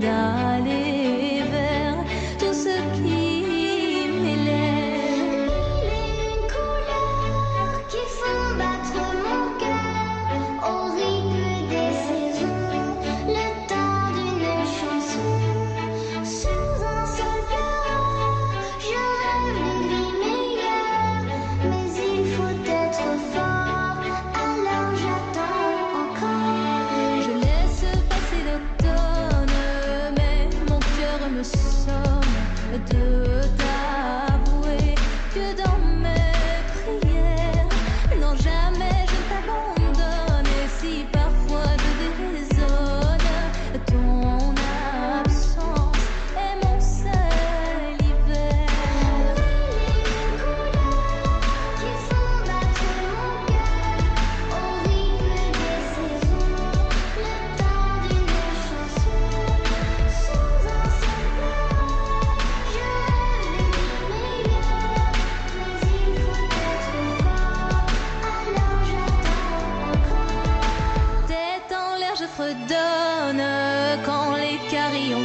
d'aller vers tout ce qui m'élève. Les couleurs qui font battre mon cœur au rythme des saisons, le temps d'une chanson. Sous un seul cœur, je rêve de vie meilleure, mais il faut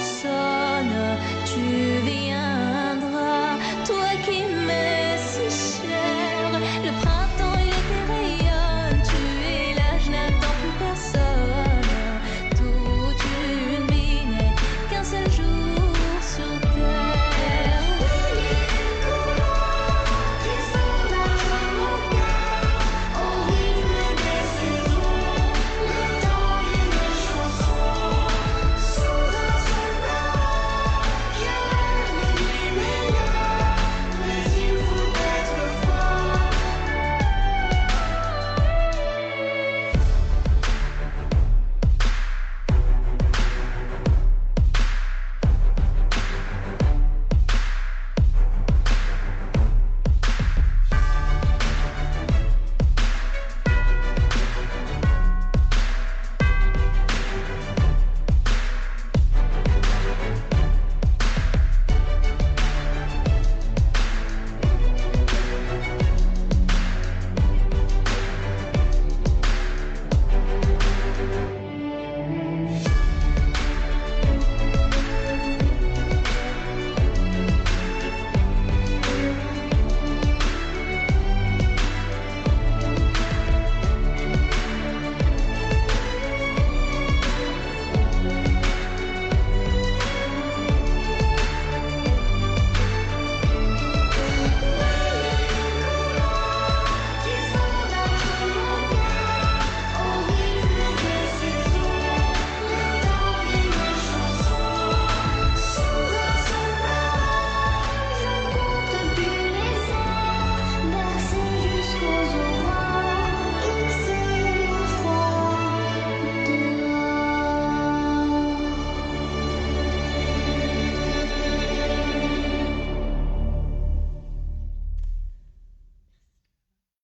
色。